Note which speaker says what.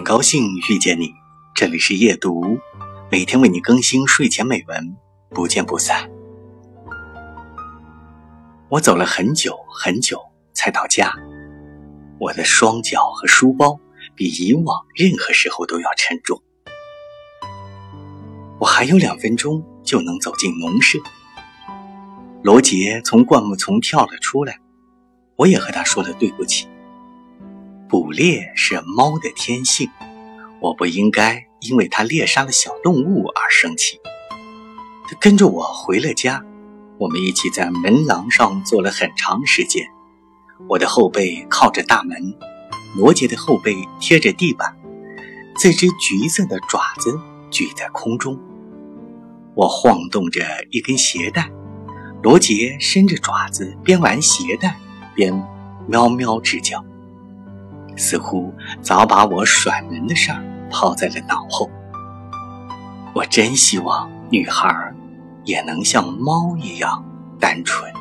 Speaker 1: 很高兴遇见你，这里是夜读，每天为你更新睡前美文，不见不散。我走了很久很久才到家，我的双脚和书包比以往任何时候都要沉重。我还有两分钟就能走进农舍。罗杰从灌木丛跳了出来，我也和他说了对不起。捕猎是猫的天性，我不应该因为它猎杀了小动物而生气。它跟着我回了家，我们一起在门廊上坐了很长时间。我的后背靠着大门，罗杰的后背贴着地板，这只橘色的爪子举在空中。我晃动着一根鞋带，罗杰伸着爪子边玩鞋带边喵喵直叫。似乎早把我甩门的事儿抛在了脑后。我真希望女孩也能像猫一样单纯。